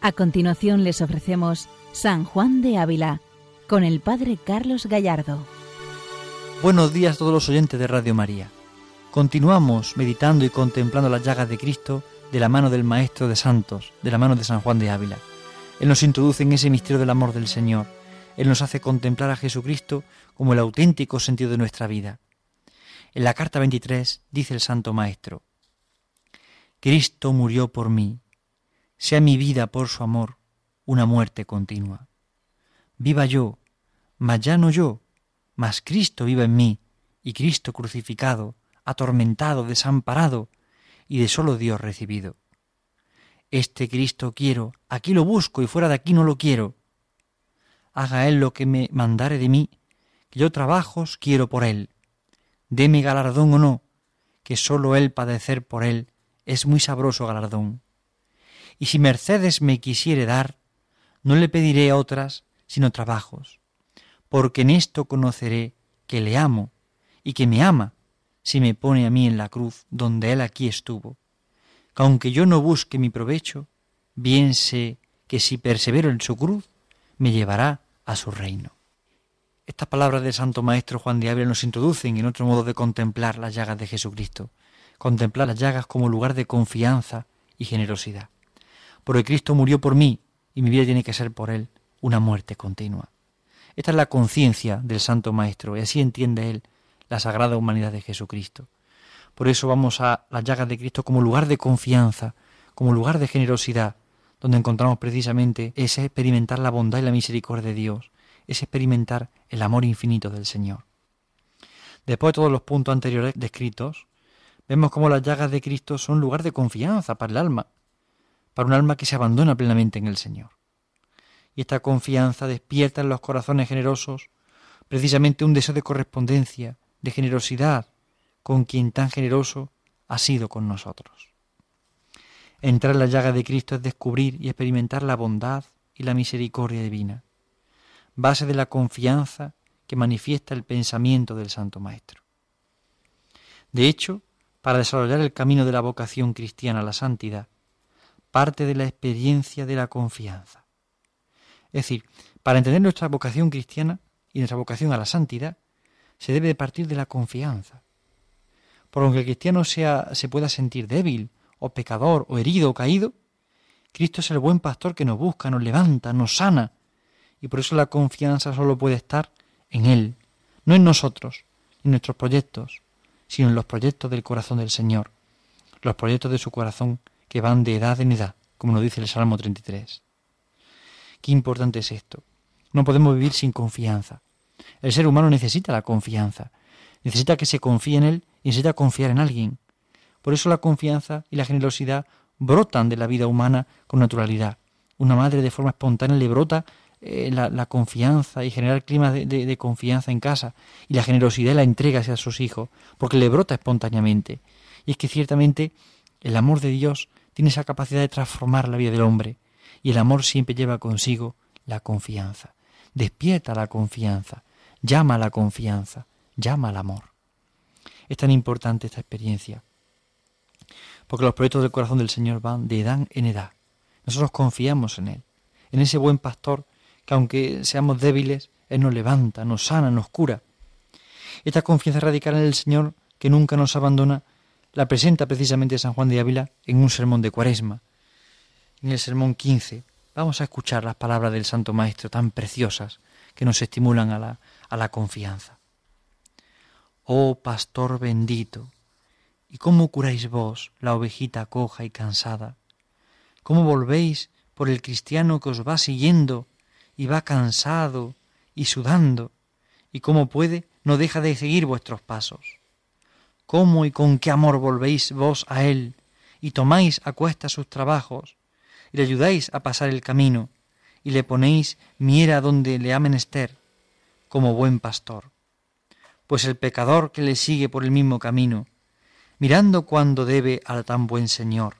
A continuación les ofrecemos San Juan de Ávila con el Padre Carlos Gallardo. Buenos días a todos los oyentes de Radio María. Continuamos meditando y contemplando las llagas de Cristo de la mano del Maestro de Santos, de la mano de San Juan de Ávila. Él nos introduce en ese misterio del amor del Señor. Él nos hace contemplar a Jesucristo como el auténtico sentido de nuestra vida. En la carta 23 dice el Santo Maestro, Cristo murió por mí, sea mi vida por su amor una muerte continua. Viva yo, mas ya no yo, mas Cristo viva en mí, y Cristo crucificado, atormentado, desamparado, y de solo Dios recibido. Este Cristo quiero, aquí lo busco y fuera de aquí no lo quiero. Haga Él lo que me mandare de mí, que yo trabajos quiero por Él. Deme galardón o no, que sólo Él padecer por Él es muy sabroso galardón y si mercedes me quisiere dar, no le pediré otras sino trabajos, porque en esto conoceré que le amo y que me ama si me pone a mí en la cruz donde él aquí estuvo, que aunque yo no busque mi provecho, bien sé que si persevero en su cruz, me llevará a su reino. Estas palabras del Santo Maestro Juan de Ávila nos introducen en otro modo de contemplar las llagas de Jesucristo, contemplar las llagas como lugar de confianza y generosidad porque Cristo murió por mí y mi vida tiene que ser por Él una muerte continua. Esta es la conciencia del Santo Maestro y así entiende Él la sagrada humanidad de Jesucristo. Por eso vamos a las llagas de Cristo como lugar de confianza, como lugar de generosidad, donde encontramos precisamente ese experimentar la bondad y la misericordia de Dios, ese experimentar el amor infinito del Señor. Después de todos los puntos anteriores descritos, vemos cómo las llagas de Cristo son lugar de confianza para el alma, para un alma que se abandona plenamente en el Señor. Y esta confianza despierta en los corazones generosos precisamente un deseo de correspondencia, de generosidad, con quien tan generoso ha sido con nosotros. Entrar en la llaga de Cristo es descubrir y experimentar la bondad y la misericordia divina, base de la confianza que manifiesta el pensamiento del Santo Maestro. De hecho, para desarrollar el camino de la vocación cristiana a la santidad, parte de la experiencia de la confianza. Es decir, para entender nuestra vocación cristiana y nuestra vocación a la santidad, se debe de partir de la confianza. Por aunque el cristiano sea, se pueda sentir débil, o pecador, o herido, o caído, Cristo es el buen pastor que nos busca, nos levanta, nos sana, y por eso la confianza solo puede estar en Él, no en nosotros, en nuestros proyectos, sino en los proyectos del corazón del Señor, los proyectos de su corazón que van de edad en edad, como nos dice el Salmo 33. Qué importante es esto. No podemos vivir sin confianza. El ser humano necesita la confianza, necesita que se confíe en él y necesita confiar en alguien. Por eso la confianza y la generosidad brotan de la vida humana con naturalidad. Una madre de forma espontánea le brota eh, la, confianza y generar clima de, confianza en casa y la generosidad la entrega hacia sus hijos, porque le brota espontáneamente. Y es que ciertamente el amor de Dios tiene esa capacidad de transformar la vida del hombre y el amor siempre lleva consigo la confianza. Despierta la confianza, llama a la confianza, llama al amor. Es tan importante esta experiencia, porque los proyectos del corazón del Señor van de edad en edad. Nosotros confiamos en Él, en ese buen pastor que aunque seamos débiles, Él nos levanta, nos sana, nos cura. Esta confianza radical en el Señor que nunca nos abandona la presenta precisamente San Juan de Ávila en un sermón de Cuaresma. En el sermón 15 vamos a escuchar las palabras del Santo Maestro tan preciosas que nos estimulan a la, a la confianza. Oh pastor bendito, ¿y cómo curáis vos la ovejita coja y cansada? ¿Cómo volvéis por el cristiano que os va siguiendo y va cansado y sudando? ¿Y cómo puede no deja de seguir vuestros pasos? Cómo y con qué amor volvéis vos a Él, y tomáis a cuesta sus trabajos, y le ayudáis a pasar el camino, y le ponéis miera donde le ha menester, como buen pastor. Pues el pecador que le sigue por el mismo camino, mirando cuándo debe al tan buen Señor,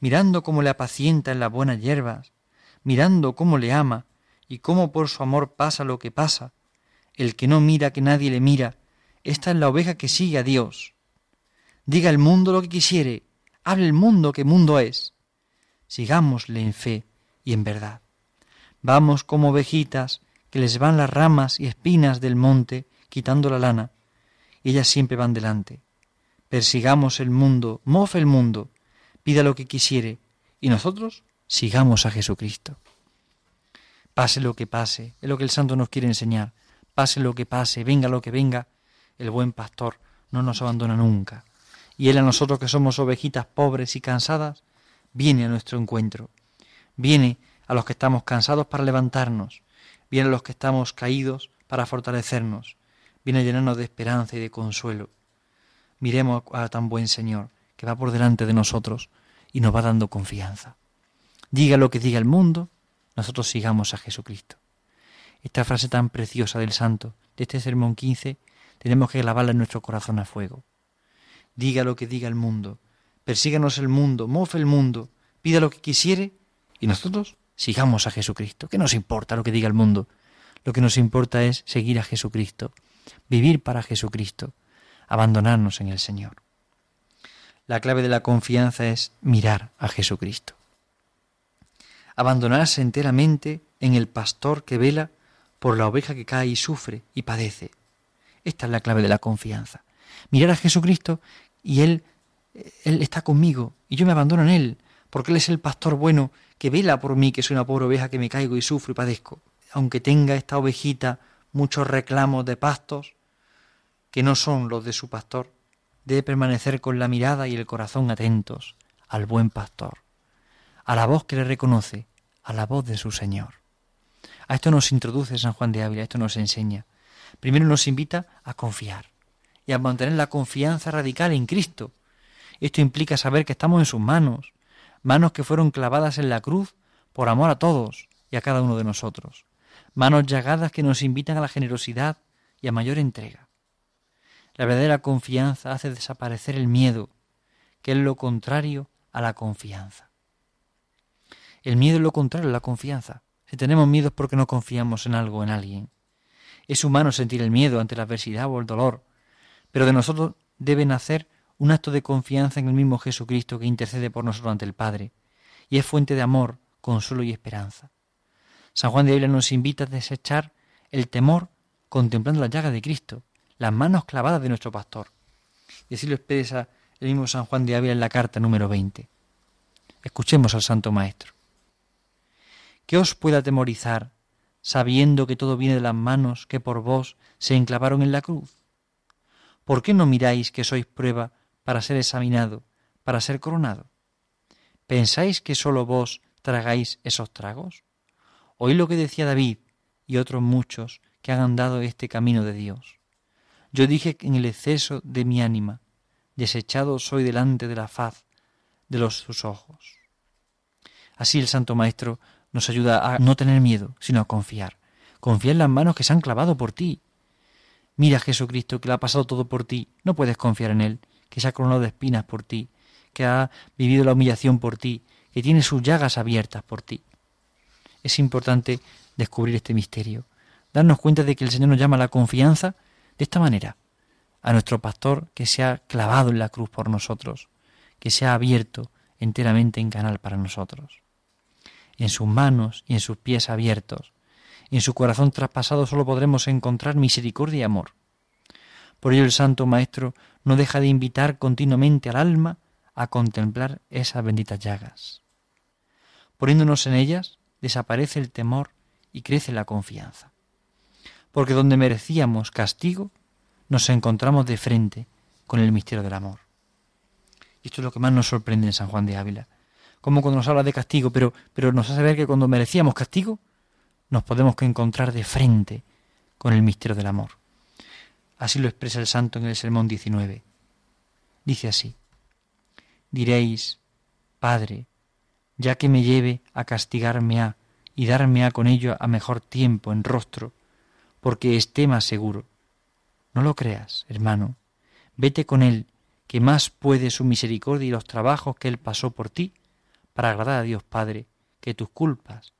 mirando cómo le apacienta en las buenas hierbas, mirando cómo le ama, y cómo por su amor pasa lo que pasa, el que no mira que nadie le mira, esta es la oveja que sigue a Dios. Diga el mundo lo que quisiere, hable el mundo que mundo es. Sigámosle en fe y en verdad. Vamos como ovejitas que les van las ramas y espinas del monte quitando la lana, ellas siempre van delante. Persigamos el mundo, mofe el mundo, pida lo que quisiere, y nosotros sigamos a Jesucristo. Pase lo que pase, es lo que el santo nos quiere enseñar. Pase lo que pase, venga lo que venga, el buen pastor no nos abandona nunca. Y él a nosotros que somos ovejitas pobres y cansadas, viene a nuestro encuentro. Viene a los que estamos cansados para levantarnos. Viene a los que estamos caídos para fortalecernos. Viene a llenarnos de esperanza y de consuelo. Miremos a tan buen Señor que va por delante de nosotros y nos va dando confianza. Diga lo que diga el mundo, nosotros sigamos a Jesucristo. Esta frase tan preciosa del santo de este sermón 15 tenemos que clavarla en nuestro corazón a fuego. Diga lo que diga el mundo, persíganos el mundo, mofe el mundo, pida lo que quisiere y nosotros sigamos a Jesucristo. ¿Qué nos importa lo que diga el mundo? Lo que nos importa es seguir a Jesucristo, vivir para Jesucristo, abandonarnos en el Señor. La clave de la confianza es mirar a Jesucristo. Abandonarse enteramente en el pastor que vela por la oveja que cae y sufre y padece. Esta es la clave de la confianza. Mirar a Jesucristo y Él, Él está conmigo y yo me abandono en Él, porque Él es el pastor bueno que vela por mí, que soy una pobre oveja que me caigo y sufro y padezco. Aunque tenga esta ovejita muchos reclamos de pastos que no son los de su pastor, debe permanecer con la mirada y el corazón atentos al buen pastor, a la voz que le reconoce, a la voz de su Señor. A esto nos introduce San Juan de Ávila, esto nos enseña. Primero nos invita a confiar y a mantener la confianza radical en Cristo. Esto implica saber que estamos en sus manos, manos que fueron clavadas en la cruz por amor a todos y a cada uno de nosotros, manos llagadas que nos invitan a la generosidad y a mayor entrega. La verdadera confianza hace desaparecer el miedo, que es lo contrario a la confianza. El miedo es lo contrario a la confianza. Si tenemos miedo es porque no confiamos en algo en alguien. Es humano sentir el miedo ante la adversidad o el dolor, pero de nosotros debe nacer un acto de confianza en el mismo Jesucristo que intercede por nosotros ante el Padre, y es fuente de amor, consuelo y esperanza. San Juan de Ávila nos invita a desechar el temor contemplando la llaga de Cristo, las manos clavadas de nuestro pastor. Y así lo expresa el mismo San Juan de Ávila en la carta número 20. Escuchemos al Santo Maestro. ¿Qué os puede atemorizar, sabiendo que todo viene de las manos que por vos se enclavaron en la cruz? ¿Por qué no miráis que sois prueba para ser examinado, para ser coronado? ¿Pensáis que sólo vos tragáis esos tragos? Oí lo que decía David y otros muchos que han andado este camino de Dios. Yo dije en el exceso de mi ánima, desechado soy delante de la faz de los sus ojos. Así el Santo Maestro nos ayuda a no tener miedo, sino a confiar. Confía en las manos que se han clavado por ti. Mira Jesucristo que le ha pasado todo por ti. No puedes confiar en Él, que se ha coronado de espinas por ti, que ha vivido la humillación por ti, que tiene sus llagas abiertas por ti. Es importante descubrir este misterio, darnos cuenta de que el Señor nos llama a la confianza de esta manera, a nuestro pastor que se ha clavado en la cruz por nosotros, que se ha abierto enteramente en canal para nosotros. En sus manos y en sus pies abiertos, en su corazón traspasado solo podremos encontrar misericordia y amor. Por ello el Santo Maestro no deja de invitar continuamente al alma a contemplar esas benditas llagas. Poniéndonos en ellas, desaparece el temor y crece la confianza porque donde merecíamos castigo, nos encontramos de frente con el misterio del amor. Esto es lo que más nos sorprende en San Juan de Ávila. Como cuando nos habla de castigo, pero, pero nos hace ver que cuando merecíamos castigo, nos podemos encontrar de frente con el misterio del amor. Así lo expresa el santo en el Sermón 19. Dice así, diréis, Padre, ya que me lleve a castigarme a y darme a con ello a mejor tiempo en rostro, porque esté más seguro. No lo creas, hermano. Vete con él, que más puede su misericordia y los trabajos que él pasó por ti, para agradar a Dios Padre, que tus culpas,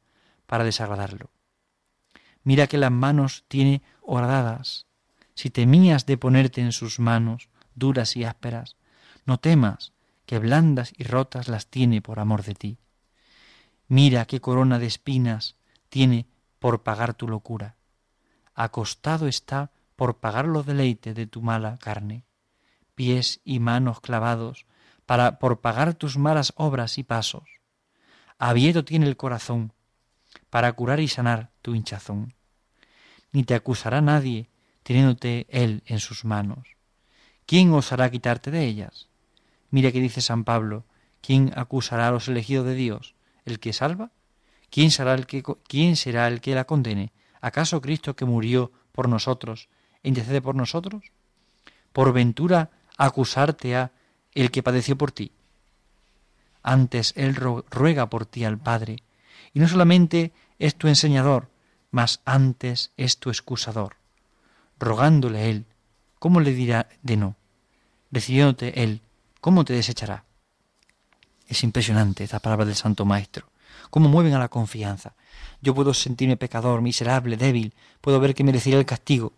para desagradarlo. Mira que las manos tiene horadadas. Si temías de ponerte en sus manos, duras y ásperas, no temas, que blandas y rotas las tiene por amor de ti. Mira qué corona de espinas tiene por pagar tu locura. Acostado está por pagar los deleites de tu mala carne. Pies y manos clavados para por pagar tus malas obras y pasos. Abierto tiene el corazón para curar y sanar tu hinchazón. Ni te acusará nadie teniéndote él en sus manos. ¿Quién osará quitarte de ellas? Mira que dice San Pablo, ¿quién acusará a los elegidos de Dios? ¿El que salva? ¿Quién será el que, quién será el que la condene? ¿Acaso Cristo que murió por nosotros e intercede por nosotros? ¿Por ventura acusarte a el que padeció por ti? Antes Él ruega por ti al Padre, y no solamente es tu enseñador, mas antes es tu excusador. Rogándole Él, ¿cómo le dirá de no? Decidiéndote Él, ¿cómo te desechará? Es impresionante esta palabra del Santo Maestro, cómo mueven a la confianza. Yo puedo sentirme pecador, miserable, débil, puedo ver que merecería el castigo,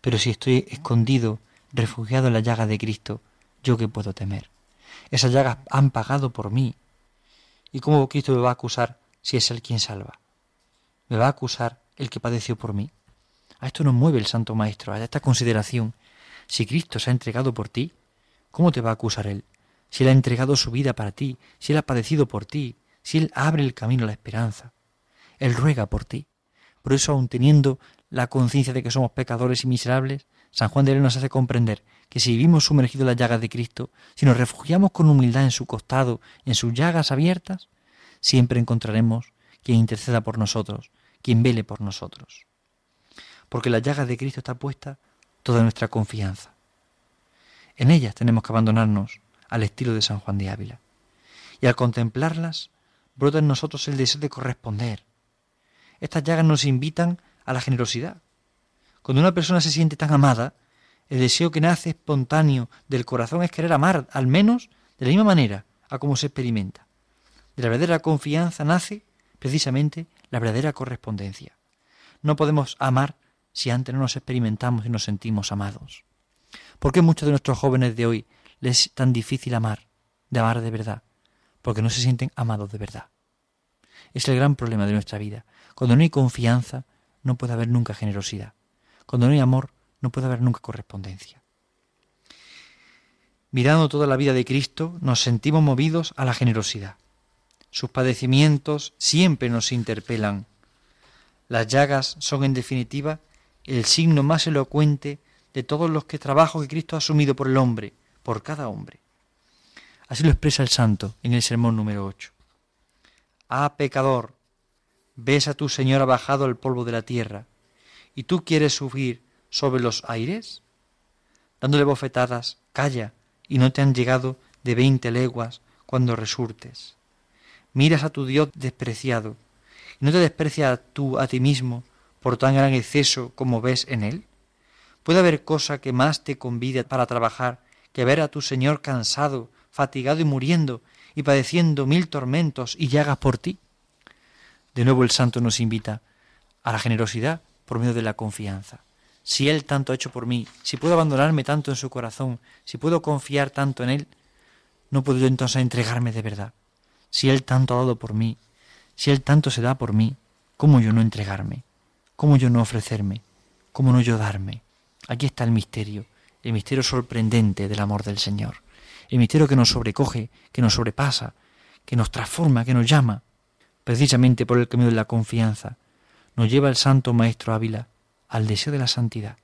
pero si estoy escondido, refugiado en la llaga de Cristo, ¿yo qué puedo temer? Esas llagas han pagado por mí. ¿Y cómo Cristo me va a acusar si es Él quien salva? ¿Me va a acusar el que padeció por mí? A esto nos mueve el Santo Maestro, a esta consideración. Si Cristo se ha entregado por ti, ¿cómo te va a acusar Él? Si Él ha entregado su vida para ti, si Él ha padecido por ti, si Él abre el camino a la esperanza. Él ruega por ti. Por eso, aun teniendo la conciencia de que somos pecadores y miserables, San Juan de León nos hace comprender que si vivimos sumergidos en las llagas de Cristo, si nos refugiamos con humildad en su costado, en sus llagas abiertas, siempre encontraremos quien interceda por nosotros, quien vele por nosotros. Porque en las llagas de Cristo está puesta toda nuestra confianza. En ellas tenemos que abandonarnos al estilo de San Juan de Ávila. Y al contemplarlas, brota en nosotros el deseo de corresponder. Estas llagas nos invitan a la generosidad. Cuando una persona se siente tan amada, el deseo que nace espontáneo del corazón es querer amar, al menos de la misma manera a como se experimenta. De la verdadera confianza nace precisamente la verdadera correspondencia. No podemos amar si antes no nos experimentamos y nos sentimos amados. ¿Por qué muchos de nuestros jóvenes de hoy les es tan difícil amar, de amar de verdad? Porque no se sienten amados de verdad. Es el gran problema de nuestra vida. Cuando no hay confianza, no puede haber nunca generosidad. Cuando no hay amor, no puede haber nunca correspondencia. Mirando toda la vida de Cristo, nos sentimos movidos a la generosidad. Sus padecimientos siempre nos interpelan. Las llagas son, en definitiva, el signo más elocuente de todos los que trabajos que Cristo ha asumido por el hombre, por cada hombre. Así lo expresa el santo en el sermón número 8. Ah, pecador, ves a tu Señor bajado al polvo de la tierra, y tú quieres subir sobre los aires? Dándole bofetadas, calla, y no te han llegado de veinte leguas cuando resurtes. Miras a tu Dios despreciado, y no te desprecias tú a ti mismo por tan gran exceso como ves en él. ¿Puede haber cosa que más te convide para trabajar que ver a tu Señor cansado, fatigado y muriendo, y padeciendo mil tormentos y llagas por ti? De nuevo el santo nos invita a la generosidad por medio de la confianza si Él tanto ha hecho por mí, si puedo abandonarme tanto en su corazón, si puedo confiar tanto en Él, no puedo entonces entregarme de verdad. Si Él tanto ha dado por mí, si Él tanto se da por mí, ¿cómo yo no entregarme? ¿Cómo yo no ofrecerme? ¿Cómo no yo darme? Aquí está el misterio, el misterio sorprendente del amor del Señor, el misterio que nos sobrecoge, que nos sobrepasa, que nos transforma, que nos llama. Precisamente por el camino de la confianza, nos lleva el Santo Maestro Ávila al deseo de la santidad.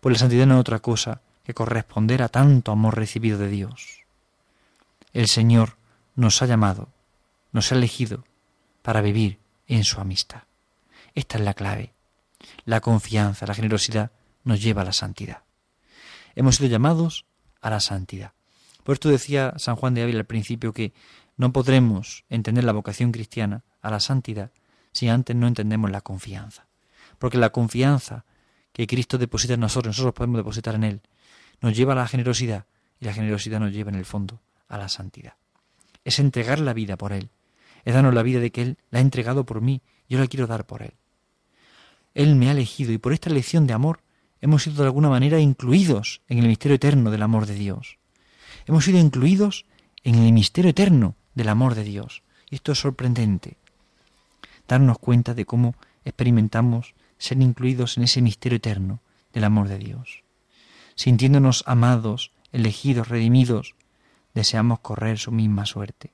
Pues la santidad no es otra cosa que corresponder a tanto amor recibido de Dios. El Señor nos ha llamado, nos ha elegido para vivir en su amistad. Esta es la clave. La confianza, la generosidad nos lleva a la santidad. Hemos sido llamados a la santidad. Por esto decía San Juan de Ávila al principio que no podremos entender la vocación cristiana a la santidad si antes no entendemos la confianza porque la confianza que Cristo deposita en nosotros, nosotros podemos depositar en Él, nos lleva a la generosidad y la generosidad nos lleva en el fondo a la santidad. Es entregar la vida por Él, es darnos la vida de que Él la ha entregado por mí, yo la quiero dar por Él. Él me ha elegido y por esta elección de amor hemos sido de alguna manera incluidos en el misterio eterno del amor de Dios. Hemos sido incluidos en el misterio eterno del amor de Dios. Y esto es sorprendente, darnos cuenta de cómo experimentamos ser incluidos en ese misterio eterno del amor de Dios. Sintiéndonos amados, elegidos, redimidos, deseamos correr su misma suerte,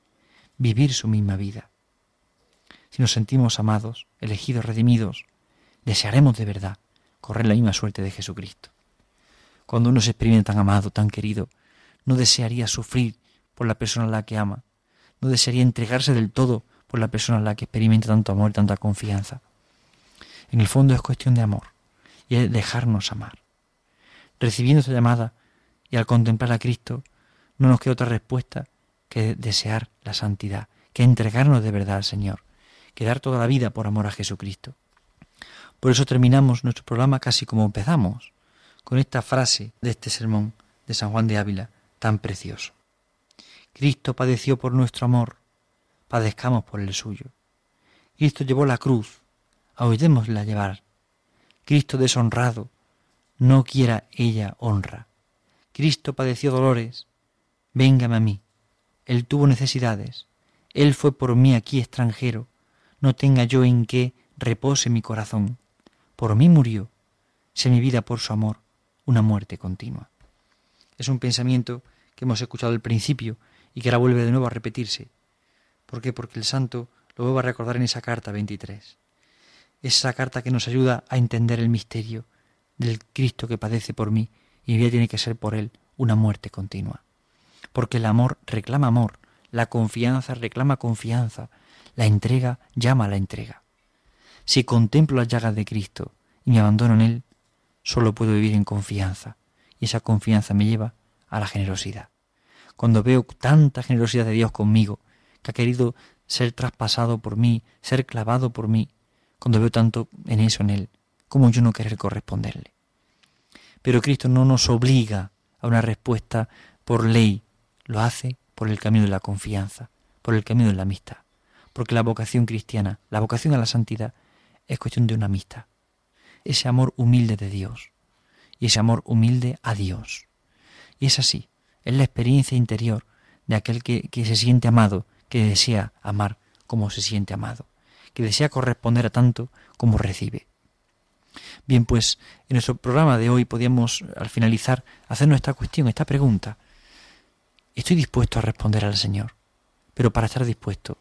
vivir su misma vida. Si nos sentimos amados, elegidos, redimidos, desearemos de verdad correr la misma suerte de Jesucristo. Cuando uno se experimenta tan amado, tan querido, no desearía sufrir por la persona a la que ama, no desearía entregarse del todo por la persona a la que experimenta tanto amor y tanta confianza. En el fondo es cuestión de amor y es dejarnos amar. Recibiendo esta llamada y al contemplar a Cristo, no nos queda otra respuesta que desear la santidad, que entregarnos de verdad al Señor, que dar toda la vida por amor a Jesucristo. Por eso terminamos nuestro programa casi como empezamos, con esta frase de este sermón de San Juan de Ávila tan precioso. Cristo padeció por nuestro amor, padezcamos por el suyo. Cristo llevó la cruz, oídémosla llevar. Cristo deshonrado, no quiera ella honra. Cristo padeció dolores, véngame a mí. Él tuvo necesidades, Él fue por mí aquí extranjero, no tenga yo en qué repose mi corazón. Por mí murió, sé mi vida por su amor, una muerte continua. Es un pensamiento que hemos escuchado al principio y que ahora vuelve de nuevo a repetirse. ¿Por qué? Porque el santo lo vuelve a recordar en esa carta 23. Esa carta que nos ayuda a entender el misterio del Cristo que padece por mí y mi vida tiene que ser por él una muerte continua. Porque el amor reclama amor, la confianza reclama confianza, la entrega llama a la entrega. Si contemplo las llagas de Cristo y me abandono en Él, solo puedo vivir en confianza, y esa confianza me lleva a la generosidad. Cuando veo tanta generosidad de Dios conmigo, que ha querido ser traspasado por mí, ser clavado por mí, cuando veo tanto en eso en Él, como yo no querer corresponderle. Pero Cristo no nos obliga a una respuesta por ley, lo hace por el camino de la confianza, por el camino de la amistad. Porque la vocación cristiana, la vocación a la santidad, es cuestión de una amistad. Ese amor humilde de Dios y ese amor humilde a Dios. Y es así, es la experiencia interior de aquel que, que se siente amado, que desea amar como se siente amado, que desea corresponder a tanto como recibe. Bien, pues en nuestro programa de hoy podíamos, al finalizar, hacernos esta cuestión, esta pregunta. Estoy dispuesto a responder al Señor, pero para estar dispuesto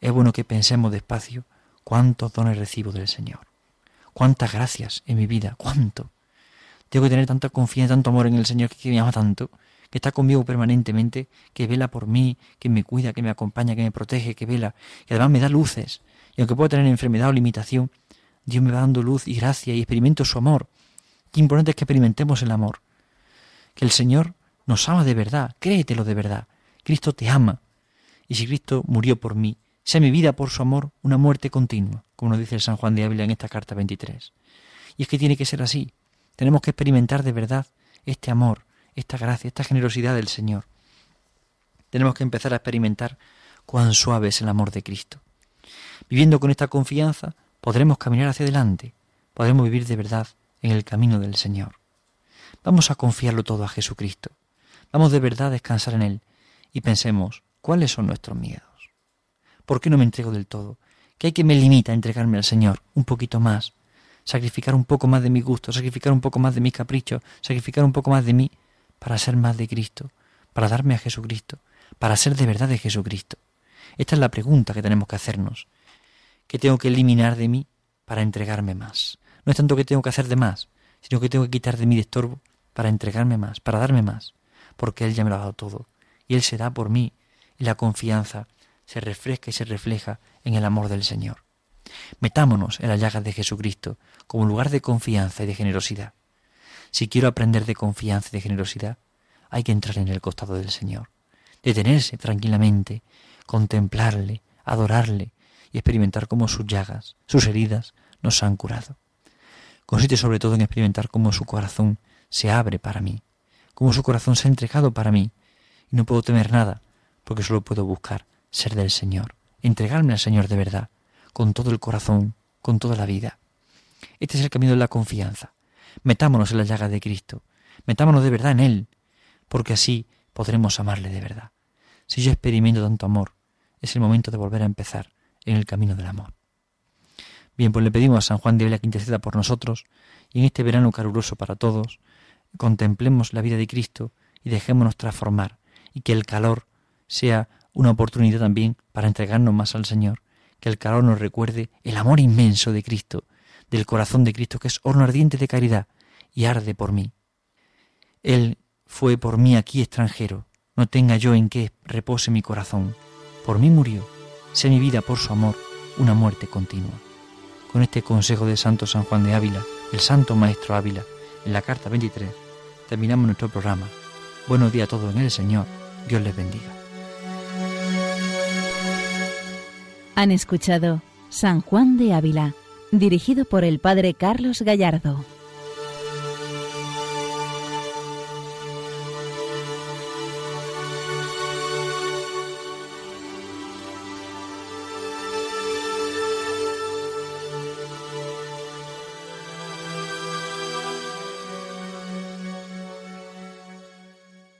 es bueno que pensemos despacio cuántos dones recibo del Señor, cuántas gracias en mi vida, cuánto. Tengo que tener tanta confianza, tanto amor en el Señor que me ama tanto, que está conmigo permanentemente, que vela por mí, que me cuida, que me acompaña, que me protege, que vela, y además me da luces. Y aunque pueda tener enfermedad o limitación, Dios me va dando luz y gracia y experimento su amor. Qué importante es que experimentemos el amor. Que el Señor nos ama de verdad, créetelo de verdad. Cristo te ama. Y si Cristo murió por mí, sea mi vida por su amor una muerte continua, como nos dice el San Juan de Ávila en esta carta 23. Y es que tiene que ser así. Tenemos que experimentar de verdad este amor, esta gracia, esta generosidad del Señor. Tenemos que empezar a experimentar cuán suave es el amor de Cristo. Viviendo con esta confianza, podremos caminar hacia adelante, podremos vivir de verdad en el camino del Señor. Vamos a confiarlo todo a Jesucristo. Vamos de verdad a descansar en Él y pensemos, ¿cuáles son nuestros miedos? ¿Por qué no me entrego del todo? ¿Qué hay que me limita a entregarme al Señor un poquito más? Sacrificar un poco más de mi gusto, sacrificar un poco más de mis caprichos, sacrificar un poco más de mí para ser más de Cristo, para darme a Jesucristo, para ser de verdad de Jesucristo. Esta es la pregunta que tenemos que hacernos que tengo que eliminar de mí para entregarme más. No es tanto que tengo que hacer de más, sino que tengo que quitar de mí de estorbo para entregarme más, para darme más, porque Él ya me lo ha dado todo, y Él se da por mí, y la confianza se refresca y se refleja en el amor del Señor. Metámonos en las llagas de Jesucristo como lugar de confianza y de generosidad. Si quiero aprender de confianza y de generosidad, hay que entrar en el costado del Señor, detenerse tranquilamente, contemplarle, adorarle, y experimentar cómo sus llagas, sus heridas, nos han curado. Consiste sobre todo en experimentar cómo su corazón se abre para mí, cómo su corazón se ha entregado para mí, y no puedo temer nada, porque solo puedo buscar ser del Señor, entregarme al Señor de verdad, con todo el corazón, con toda la vida. Este es el camino de la confianza. Metámonos en la llaga de Cristo, metámonos de verdad en Él, porque así podremos amarle de verdad. Si yo experimento tanto amor, es el momento de volver a empezar en el camino del amor. Bien, pues le pedimos a San Juan de Ávila que interceda por nosotros y en este verano caluroso para todos, contemplemos la vida de Cristo y dejémonos transformar y que el calor sea una oportunidad también para entregarnos más al Señor, que el calor nos recuerde el amor inmenso de Cristo, del corazón de Cristo que es horno ardiente de caridad y arde por mí. Él fue por mí aquí extranjero, no tenga yo en qué repose mi corazón. Por mí murió, sea mi vida por su amor una muerte continua. Con este consejo de Santo San Juan de Ávila, el Santo Maestro Ávila, en la carta 23, terminamos nuestro programa. Buenos días a todos en el Señor, Dios les bendiga. Han escuchado San Juan de Ávila, dirigido por el Padre Carlos Gallardo.